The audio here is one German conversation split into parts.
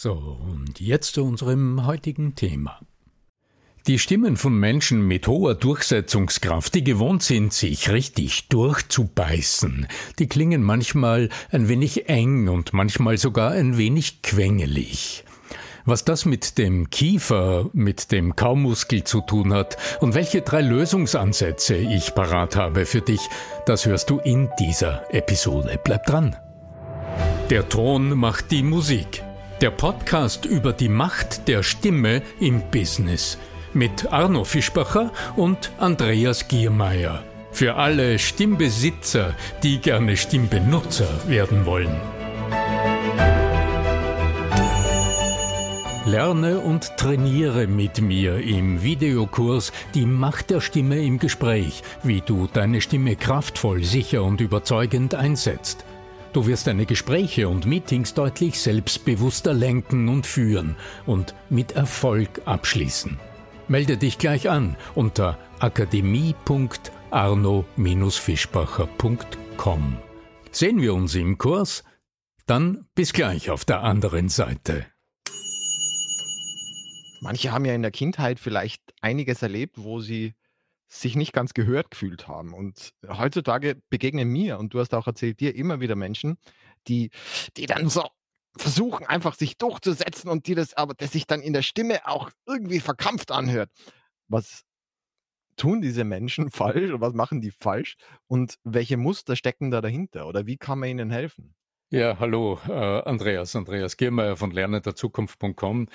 So, und jetzt zu unserem heutigen Thema. Die Stimmen von Menschen mit hoher Durchsetzungskraft, die gewohnt sind, sich richtig durchzubeißen, die klingen manchmal ein wenig eng und manchmal sogar ein wenig quengelig. Was das mit dem Kiefer, mit dem Kaumuskel zu tun hat und welche drei Lösungsansätze ich parat habe für dich, das hörst du in dieser Episode. Bleib dran. Der Ton macht die Musik. Der Podcast über die Macht der Stimme im Business mit Arno Fischbacher und Andreas Giermeier. Für alle Stimmbesitzer, die gerne Stimmbenutzer werden wollen. Lerne und trainiere mit mir im Videokurs Die Macht der Stimme im Gespräch, wie du deine Stimme kraftvoll, sicher und überzeugend einsetzt. Du wirst deine Gespräche und Meetings deutlich selbstbewusster lenken und führen und mit Erfolg abschließen. Melde dich gleich an unter akademie.arno-fischbacher.com. Sehen wir uns im Kurs? Dann bis gleich auf der anderen Seite. Manche haben ja in der Kindheit vielleicht einiges erlebt, wo sie sich nicht ganz gehört gefühlt haben. Und heutzutage begegnen mir, und du hast auch erzählt, dir immer wieder Menschen, die, die dann so versuchen, einfach sich durchzusetzen und die das aber, das sich dann in der Stimme auch irgendwie verkrampft anhört. Was tun diese Menschen falsch oder was machen die falsch und welche Muster stecken da dahinter oder wie kann man ihnen helfen? Ja, hallo, äh, Andreas, Andreas Giermeier von lernenderzukunft.com.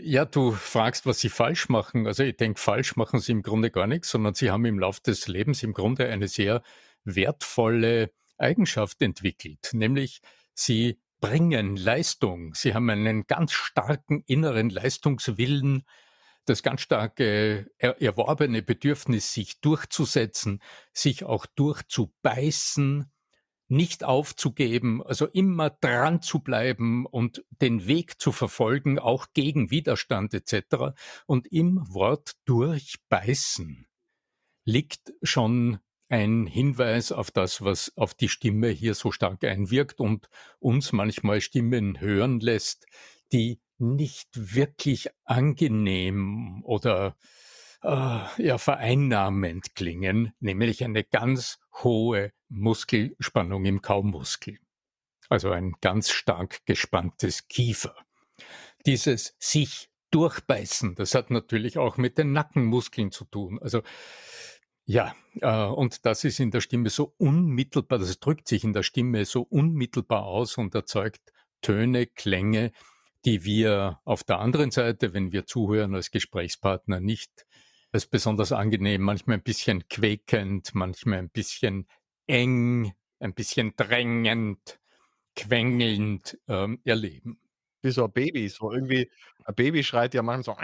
Ja, du fragst, was sie falsch machen. Also ich denke, falsch machen sie im Grunde gar nichts, sondern sie haben im Laufe des Lebens im Grunde eine sehr wertvolle Eigenschaft entwickelt, nämlich sie bringen Leistung. Sie haben einen ganz starken inneren Leistungswillen, das ganz starke er erworbene Bedürfnis, sich durchzusetzen, sich auch durchzubeißen, nicht aufzugeben, also immer dran zu bleiben und den Weg zu verfolgen, auch gegen Widerstand etc. Und im Wort durchbeißen liegt schon ein Hinweis auf das, was auf die Stimme hier so stark einwirkt und uns manchmal Stimmen hören lässt, die nicht wirklich angenehm oder ja, vereinnahmend klingen, nämlich eine ganz hohe Muskelspannung im Kaumuskel. Also ein ganz stark gespanntes Kiefer. Dieses sich durchbeißen, das hat natürlich auch mit den Nackenmuskeln zu tun. Also ja, äh, und das ist in der Stimme so unmittelbar, das drückt sich in der Stimme so unmittelbar aus und erzeugt Töne, Klänge, die wir auf der anderen Seite, wenn wir zuhören als Gesprächspartner, nicht ist besonders angenehm, manchmal ein bisschen quäkend, manchmal ein bisschen eng, ein bisschen drängend, quengelnd ähm, erleben. Wie so ein Baby, so irgendwie, ein Baby schreit ja manchmal so.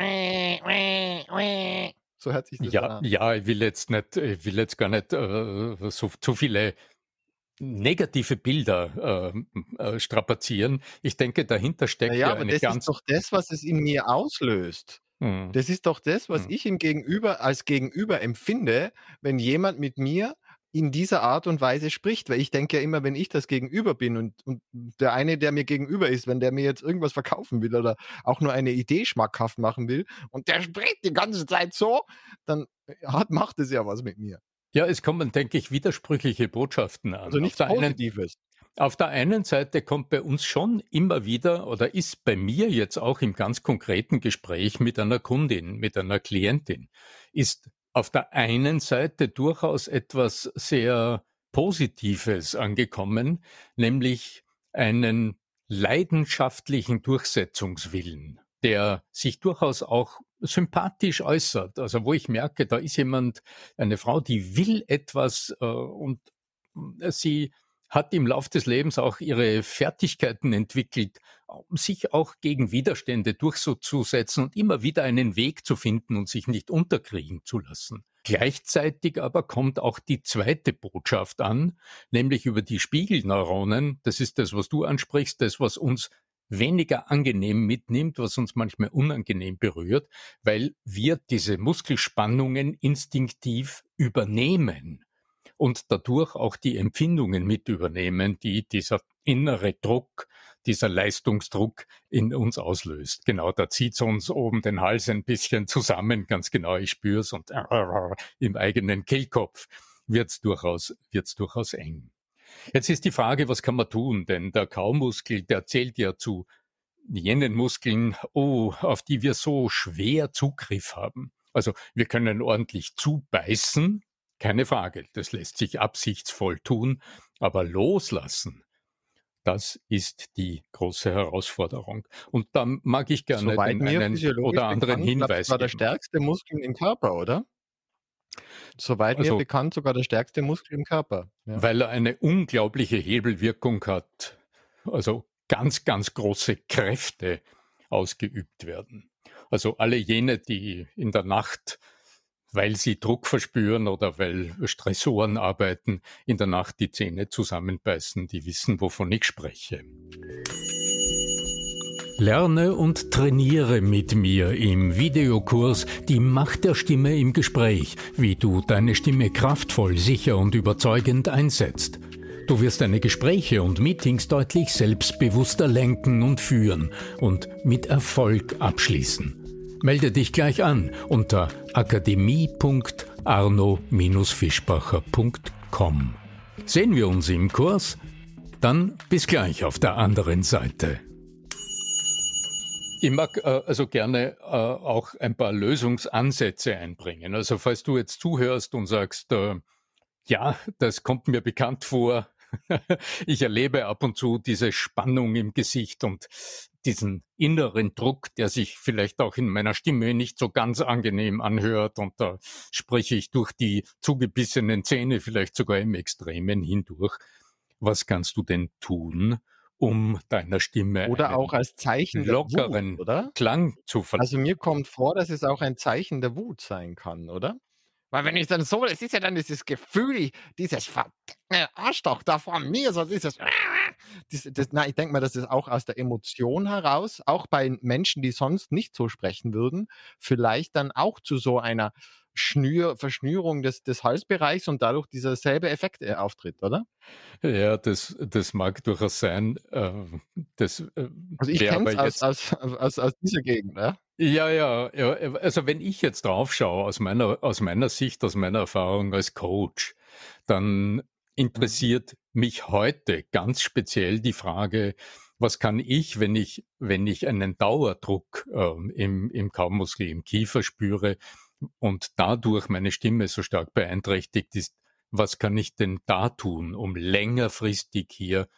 So hört sich das ja, an. Ja, ich will jetzt nicht, ich will jetzt gar nicht äh, so zu viele negative Bilder äh, äh, strapazieren. Ich denke, dahinter steckt ja, ja aber eine das ganz ist doch das, was es in mir auslöst. Mhm. Das ist doch das, was mhm. ich im Gegenüber als Gegenüber empfinde, wenn jemand mit mir in dieser Art und Weise spricht. Weil ich denke ja immer, wenn ich das Gegenüber bin und, und der eine, der mir gegenüber ist, wenn der mir jetzt irgendwas verkaufen will oder auch nur eine Idee schmackhaft machen will und der spricht die ganze Zeit so, dann hat, macht es ja was mit mir. Ja, es kommen, denke ich, widersprüchliche Botschaften an. Also nichts Positives. Auf der einen Seite kommt bei uns schon immer wieder oder ist bei mir jetzt auch im ganz konkreten Gespräch mit einer Kundin, mit einer Klientin, ist auf der einen Seite durchaus etwas sehr Positives angekommen, nämlich einen leidenschaftlichen Durchsetzungswillen, der sich durchaus auch sympathisch äußert. Also wo ich merke, da ist jemand, eine Frau, die will etwas äh, und sie hat im Lauf des Lebens auch ihre Fertigkeiten entwickelt, sich auch gegen Widerstände durchzusetzen und immer wieder einen Weg zu finden und sich nicht unterkriegen zu lassen. Gleichzeitig aber kommt auch die zweite Botschaft an, nämlich über die Spiegelneuronen. Das ist das, was du ansprichst, das, was uns weniger angenehm mitnimmt, was uns manchmal unangenehm berührt, weil wir diese Muskelspannungen instinktiv übernehmen und dadurch auch die Empfindungen mit übernehmen, die dieser innere Druck, dieser Leistungsdruck in uns auslöst. Genau, da zieht uns oben den Hals ein bisschen zusammen, ganz genau, ich spüre es und im eigenen Kehlkopf wird's durchaus, wird's durchaus eng. Jetzt ist die Frage, was kann man tun? Denn der Kaumuskel, der zählt ja zu jenen Muskeln, oh, auf die wir so schwer Zugriff haben. Also wir können ordentlich zubeißen, keine Frage, das lässt sich absichtsvoll tun, aber loslassen, das ist die große Herausforderung. Und da mag ich gerne Soweit den einen oder anderen Hinweis Das war der stärkste Muskel im Körper, oder? Soweit also, mir bekannt, sogar der stärkste Muskel im Körper. Ja. Weil er eine unglaubliche Hebelwirkung hat. Also ganz, ganz große Kräfte ausgeübt werden. Also alle jene, die in der Nacht weil sie Druck verspüren oder weil Stressoren arbeiten, in der Nacht die Zähne zusammenbeißen, die wissen, wovon ich spreche. Lerne und trainiere mit mir im Videokurs Die Macht der Stimme im Gespräch, wie du deine Stimme kraftvoll, sicher und überzeugend einsetzt. Du wirst deine Gespräche und Meetings deutlich selbstbewusster lenken und führen und mit Erfolg abschließen. Melde dich gleich an unter akademie.arno-fischbacher.com. Sehen wir uns im Kurs? Dann bis gleich auf der anderen Seite. Ich mag äh, also gerne äh, auch ein paar Lösungsansätze einbringen. Also falls du jetzt zuhörst und sagst, äh, ja, das kommt mir bekannt vor, ich erlebe ab und zu diese Spannung im Gesicht und diesen inneren Druck, der sich vielleicht auch in meiner Stimme nicht so ganz angenehm anhört und da spreche ich durch die zugebissenen Zähne vielleicht sogar im Extremen hindurch. Was kannst du denn tun, um deiner Stimme oder auch als Zeichen lockeren Wut, oder? Klang zu verleihen? Also mir kommt vor, dass es auch ein Zeichen der Wut sein kann, oder? Weil wenn ich dann so, es ist ja dann dieses Gefühl, dieses verdammte Arschloch da vor mir, so dieses, das, das, na, ich denke mal, das ist auch aus der Emotion heraus, auch bei Menschen, die sonst nicht so sprechen würden, vielleicht dann auch zu so einer Schnür, Verschnürung des, des Halsbereichs und dadurch dieser selbe Effekt äh, auftritt, oder? Ja, das, das mag durchaus sein. Äh, das, äh, also ich kenne es aus, aus, aus, aus dieser Gegend, ja? Ja, ja, ja. Also wenn ich jetzt drauf schaue, aus meiner, aus meiner Sicht, aus meiner Erfahrung als Coach, dann interessiert mich heute ganz speziell die Frage, was kann ich, wenn ich, wenn ich einen Dauerdruck äh, im, im Kaumuskel, im Kiefer spüre und dadurch meine Stimme so stark beeinträchtigt ist, was kann ich denn da tun, um längerfristig hier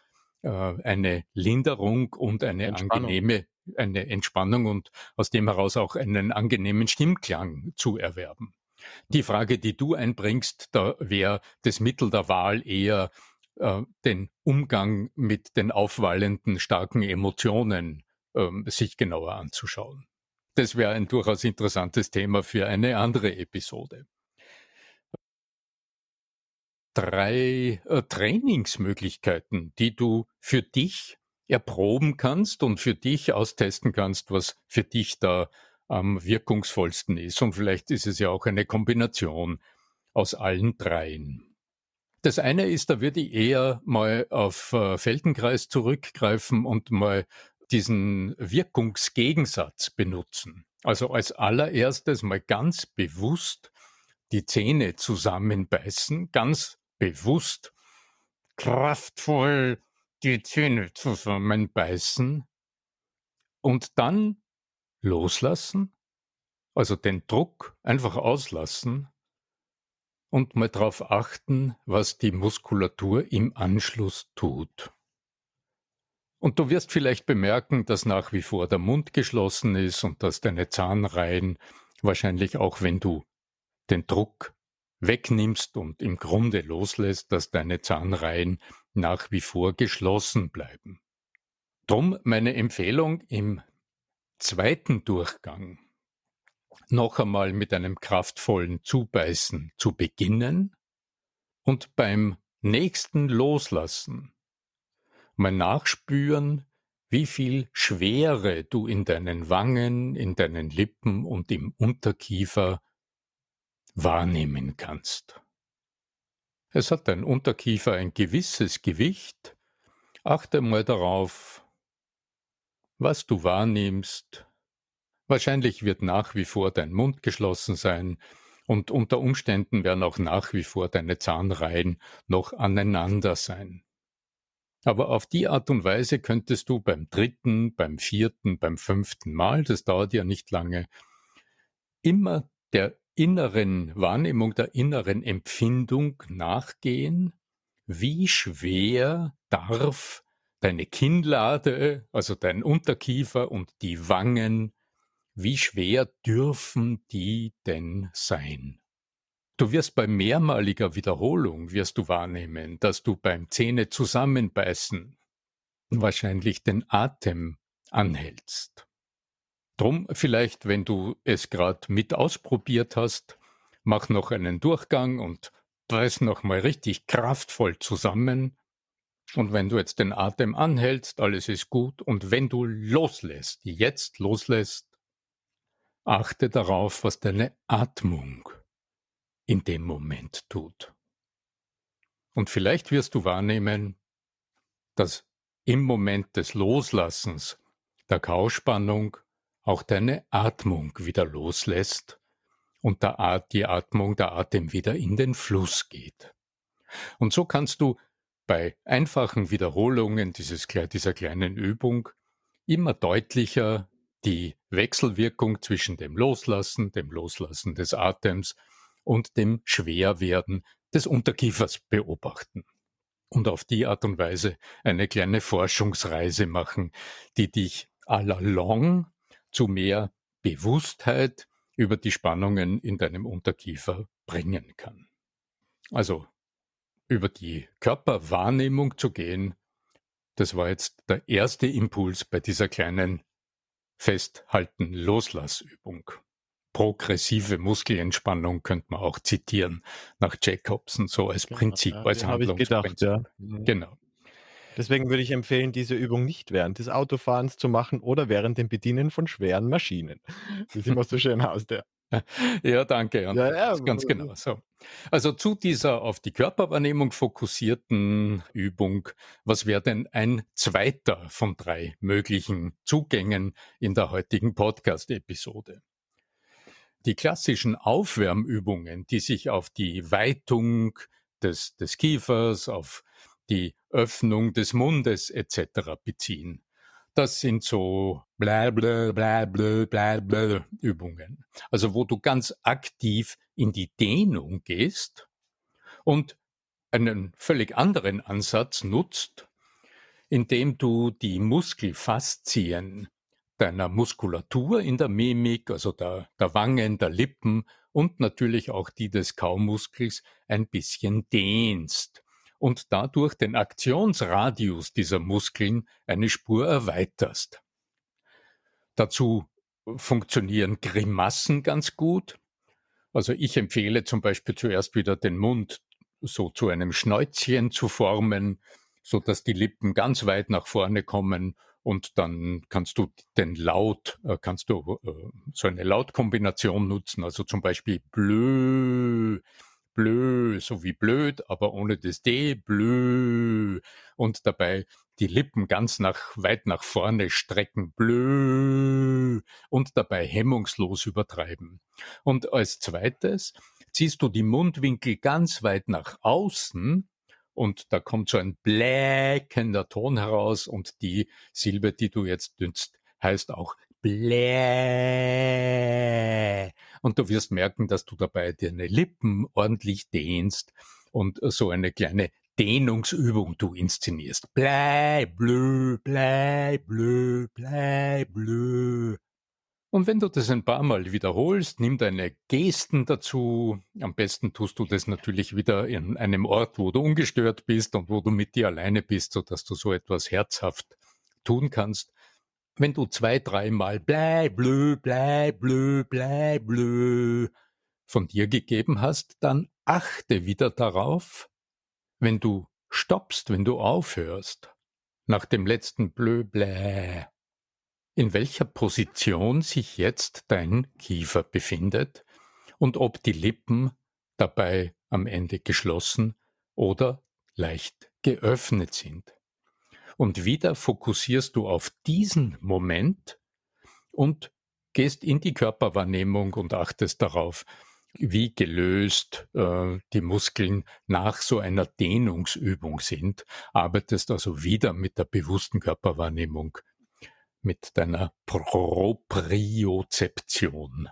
äh, eine Linderung und eine angenehme eine Entspannung und aus dem heraus auch einen angenehmen Stimmklang zu erwerben. Die Frage, die du einbringst, da wäre das Mittel der Wahl eher äh, den Umgang mit den aufwallenden starken Emotionen äh, sich genauer anzuschauen. Das wäre ein durchaus interessantes Thema für eine andere Episode. Drei äh, Trainingsmöglichkeiten, die du für dich erproben kannst und für dich austesten kannst, was für dich da am wirkungsvollsten ist. Und vielleicht ist es ja auch eine Kombination aus allen dreien. Das eine ist, da würde ich eher mal auf äh, Feldenkreis zurückgreifen und mal diesen Wirkungsgegensatz benutzen. Also als allererstes mal ganz bewusst die Zähne zusammenbeißen, ganz bewusst kraftvoll die Zähne zusammenbeißen und dann loslassen, also den Druck einfach auslassen und mal darauf achten, was die Muskulatur im Anschluss tut. Und du wirst vielleicht bemerken, dass nach wie vor der Mund geschlossen ist und dass deine Zahnreihen wahrscheinlich auch wenn du den Druck wegnimmst und im Grunde loslässt, dass deine Zahnreihen nach wie vor geschlossen bleiben. Drum meine Empfehlung im zweiten Durchgang noch einmal mit einem kraftvollen Zubeißen zu beginnen und beim nächsten Loslassen mal nachspüren, wie viel Schwere du in deinen Wangen, in deinen Lippen und im Unterkiefer wahrnehmen kannst. Es hat dein Unterkiefer ein gewisses Gewicht. Achte mal darauf, was du wahrnimmst. Wahrscheinlich wird nach wie vor dein Mund geschlossen sein und unter Umständen werden auch nach wie vor deine Zahnreihen noch aneinander sein. Aber auf die Art und Weise könntest du beim dritten, beim vierten, beim fünften Mal, das dauert ja nicht lange, immer der inneren Wahrnehmung, der inneren Empfindung nachgehen, wie schwer darf deine Kinnlade, also dein Unterkiefer und die Wangen, wie schwer dürfen die denn sein? Du wirst bei mehrmaliger Wiederholung wirst du wahrnehmen, dass du beim Zähne zusammenbeißen wahrscheinlich den Atem anhältst. Drum vielleicht, wenn du es gerade mit ausprobiert hast, mach noch einen Durchgang und beiß noch mal richtig kraftvoll zusammen. Und wenn du jetzt den Atem anhältst, alles ist gut. Und wenn du loslässt, jetzt loslässt, achte darauf, was deine Atmung in dem Moment tut. Und vielleicht wirst du wahrnehmen, dass im Moment des Loslassens der Kauspannung auch deine Atmung wieder loslässt und der At die Atmung, der Atem wieder in den Fluss geht. Und so kannst du bei einfachen Wiederholungen dieses, dieser kleinen Übung immer deutlicher die Wechselwirkung zwischen dem Loslassen, dem Loslassen des Atems und dem Schwerwerden des Unterkiefers beobachten und auf die Art und Weise eine kleine Forschungsreise machen, die dich allalong zu mehr Bewusstheit über die Spannungen in deinem Unterkiefer bringen kann. Also über die Körperwahrnehmung zu gehen, das war jetzt der erste Impuls bei dieser kleinen Festhalten-Loslassübung progressive Muskelentspannung könnte man auch zitieren nach Jacobson, so als genau, Prinzip, ja, als Handlungsprinzip. Gedacht, ja. Mhm. Genau. Deswegen würde ich empfehlen, diese Übung nicht während des Autofahrens zu machen oder während dem Bedienen von schweren Maschinen. Das sieht immer so schön aus, der. Ja, danke. Ja, ja, ganz genau so. Also zu dieser auf die Körperwahrnehmung fokussierten Übung, was wäre denn ein zweiter von drei möglichen Zugängen in der heutigen Podcast-Episode? Die klassischen Aufwärmübungen, die sich auf die Weitung des, des Kiefers, auf die Öffnung des Mundes etc. beziehen. Das sind so bla bla bla bla bla bla Übungen. Also wo du ganz aktiv in die Dehnung gehst und einen völlig anderen Ansatz nutzt, indem du die Muskelfaszien deiner Muskulatur in der Mimik, also der, der Wangen, der Lippen und natürlich auch die des Kaumuskels ein bisschen dehnst und dadurch den Aktionsradius dieser Muskeln eine Spur erweiterst. Dazu funktionieren Grimassen ganz gut. Also ich empfehle zum Beispiel zuerst wieder den Mund so zu einem Schnäuzchen zu formen, so dass die Lippen ganz weit nach vorne kommen und dann kannst du den Laut, äh, kannst du äh, so eine Lautkombination nutzen, also zum Beispiel blö, blö, so wie blöd, aber ohne das D, blö. Und dabei die Lippen ganz nach, weit nach vorne strecken, blö. Und dabei hemmungslos übertreiben. Und als zweites ziehst du die Mundwinkel ganz weit nach außen, und da kommt so ein bläkender Ton heraus und die Silbe, die du jetzt dünst, heißt auch Blä. Und du wirst merken, dass du dabei deine Lippen ordentlich dehnst und so eine kleine Dehnungsübung du inszenierst. Blä, blö, blä, blö, blä, blö. Und wenn du das ein paar Mal wiederholst, nimm deine Gesten dazu. Am besten tust du das natürlich wieder in einem Ort, wo du ungestört bist und wo du mit dir alleine bist, so dass du so etwas herzhaft tun kannst wenn du zwei, dreimal blä, blö, blä, blö, blä, blö von dir gegeben hast, dann achte wieder darauf, wenn du stoppst, wenn du aufhörst, nach dem letzten blö, blä, in welcher Position sich jetzt dein Kiefer befindet und ob die Lippen dabei am Ende geschlossen oder leicht geöffnet sind. Und wieder fokussierst du auf diesen Moment und gehst in die Körperwahrnehmung und achtest darauf, wie gelöst äh, die Muskeln nach so einer Dehnungsübung sind, arbeitest also wieder mit der bewussten Körperwahrnehmung, mit deiner Propriozeption.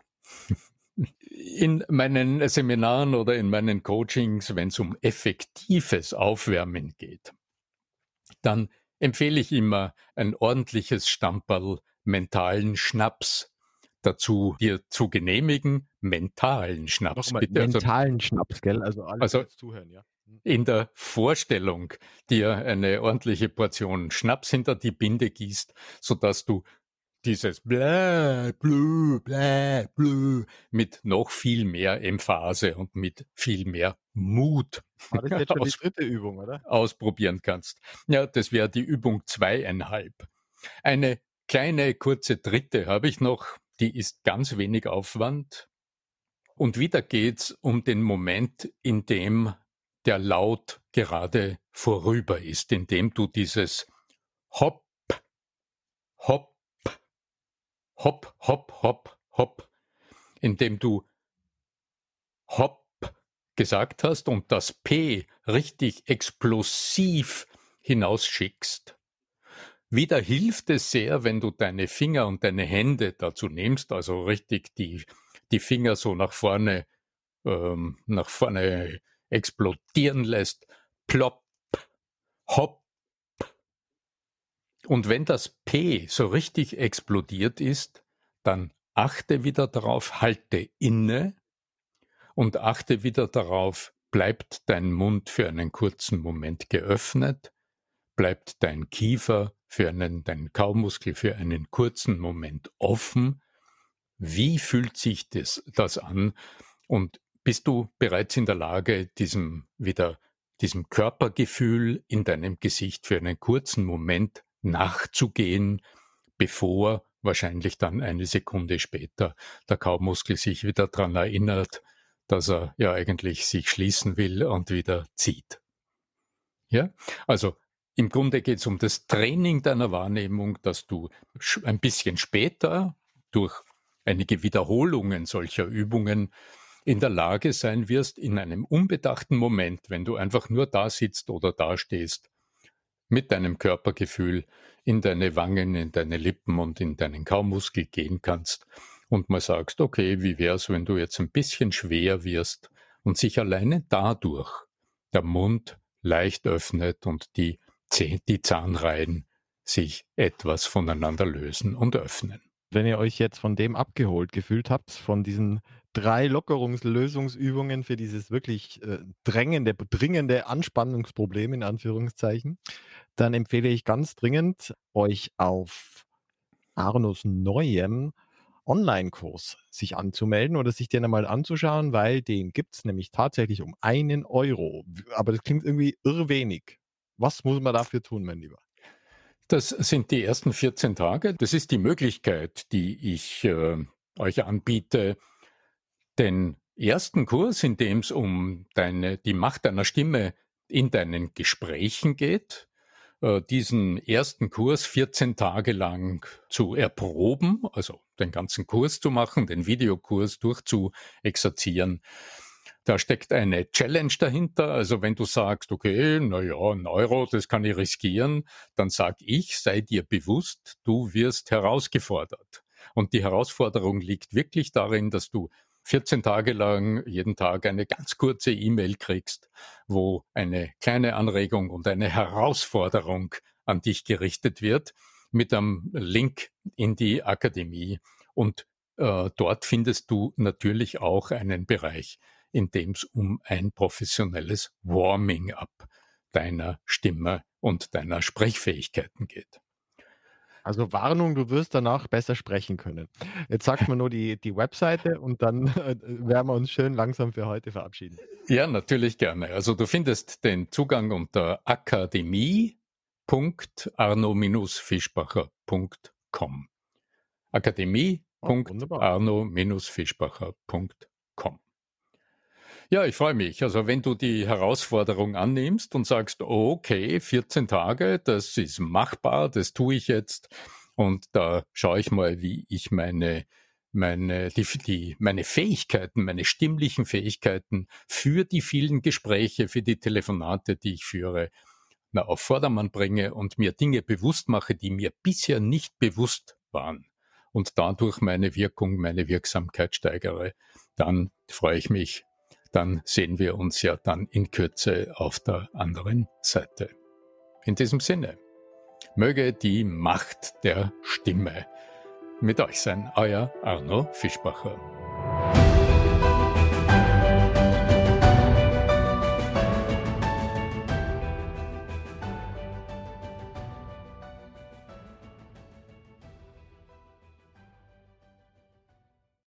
In meinen Seminaren oder in meinen Coachings, wenn es um effektives Aufwärmen geht, dann empfehle ich immer ein ordentliches Stamperl mentalen Schnaps dazu dir zu genehmigen. Mentalen Schnaps, Nochmal, bitte. Also mentalen also, Schnaps, gell? Also alle also zuhören, ja. Hm. In der Vorstellung dir eine ordentliche Portion Schnaps hinter die Binde gießt, sodass du dieses blä, blö, blä, blö mit noch viel mehr Emphase und mit viel mehr Mut War das jetzt schon die dritte Übung, oder? ausprobieren kannst. Ja, das wäre die Übung zweieinhalb. Eine kleine, kurze dritte habe ich noch, die ist ganz wenig Aufwand. Und wieder geht's um den Moment, in dem der Laut gerade vorüber ist, in dem du dieses Hopp, Hopp, hopp, hopp, hopp, hopp, indem du hopp gesagt hast und das P richtig explosiv hinausschickst. Wieder hilft es sehr, wenn du deine Finger und deine Hände dazu nimmst, also richtig die, die Finger so nach vorne, ähm, nach vorne explodieren lässt. Plopp, hopp, und wenn das P so richtig explodiert ist, dann achte wieder darauf, halte inne und achte wieder darauf, bleibt dein Mund für einen kurzen Moment geöffnet, bleibt dein Kiefer für einen, dein Kaumuskel für einen kurzen Moment offen. Wie fühlt sich das, das an? Und bist du bereits in der Lage, diesem wieder, diesem Körpergefühl in deinem Gesicht für einen kurzen Moment nachzugehen, bevor wahrscheinlich dann eine Sekunde später der Kaumuskel sich wieder daran erinnert, dass er ja eigentlich sich schließen will und wieder zieht. Ja, also im Grunde geht es um das Training deiner Wahrnehmung, dass du ein bisschen später durch einige Wiederholungen solcher Übungen in der Lage sein wirst, in einem unbedachten Moment, wenn du einfach nur da sitzt oder da stehst, mit deinem Körpergefühl in deine Wangen, in deine Lippen und in deinen Kaumuskel gehen kannst und mal sagst, okay, wie wär's, wenn du jetzt ein bisschen schwer wirst und sich alleine dadurch der Mund leicht öffnet und die, die Zahnreihen sich etwas voneinander lösen und öffnen. Wenn ihr euch jetzt von dem abgeholt gefühlt habt, von diesen drei Lockerungslösungsübungen für dieses wirklich äh, drängende, dringende Anspannungsproblem in Anführungszeichen, dann empfehle ich ganz dringend, euch auf Arnos neuem Online-Kurs sich anzumelden oder sich den einmal anzuschauen, weil den gibt es nämlich tatsächlich um einen Euro. Aber das klingt irgendwie irrwenig. Was muss man dafür tun, mein Lieber? Das sind die ersten 14 Tage. Das ist die Möglichkeit, die ich äh, euch anbiete, den ersten Kurs, in dem es um deine, die Macht deiner Stimme in deinen Gesprächen geht, diesen ersten Kurs 14 Tage lang zu erproben, also den ganzen Kurs zu machen, den Videokurs durchzuexerzieren. Da steckt eine Challenge dahinter. Also wenn du sagst, okay, na ja, ein Euro, das kann ich riskieren, dann sag ich, sei dir bewusst, du wirst herausgefordert. Und die Herausforderung liegt wirklich darin, dass du 14 Tage lang jeden Tag eine ganz kurze E-Mail kriegst, wo eine kleine Anregung und eine Herausforderung an dich gerichtet wird mit einem Link in die Akademie. Und äh, dort findest du natürlich auch einen Bereich, in dem es um ein professionelles Warming-up deiner Stimme und deiner Sprechfähigkeiten geht. Also Warnung, du wirst danach besser sprechen können. Jetzt sagt man nur die, die Webseite und dann äh, werden wir uns schön langsam für heute verabschieden. Ja, natürlich gerne. Also du findest den Zugang unter akademie.arno-fischbacher.com. Akademie.arno-fischbacher.com. Ja, ich freue mich. Also wenn du die Herausforderung annimmst und sagst, okay, 14 Tage, das ist machbar, das tue ich jetzt. Und da schaue ich mal, wie ich meine meine, die, die, meine Fähigkeiten, meine stimmlichen Fähigkeiten für die vielen Gespräche, für die Telefonate, die ich führe, na, auf Vordermann bringe und mir Dinge bewusst mache, die mir bisher nicht bewusst waren und dadurch meine Wirkung, meine Wirksamkeit steigere, dann freue ich mich dann sehen wir uns ja dann in Kürze auf der anderen Seite. In diesem Sinne, möge die Macht der Stimme mit euch sein, euer Arno Fischbacher.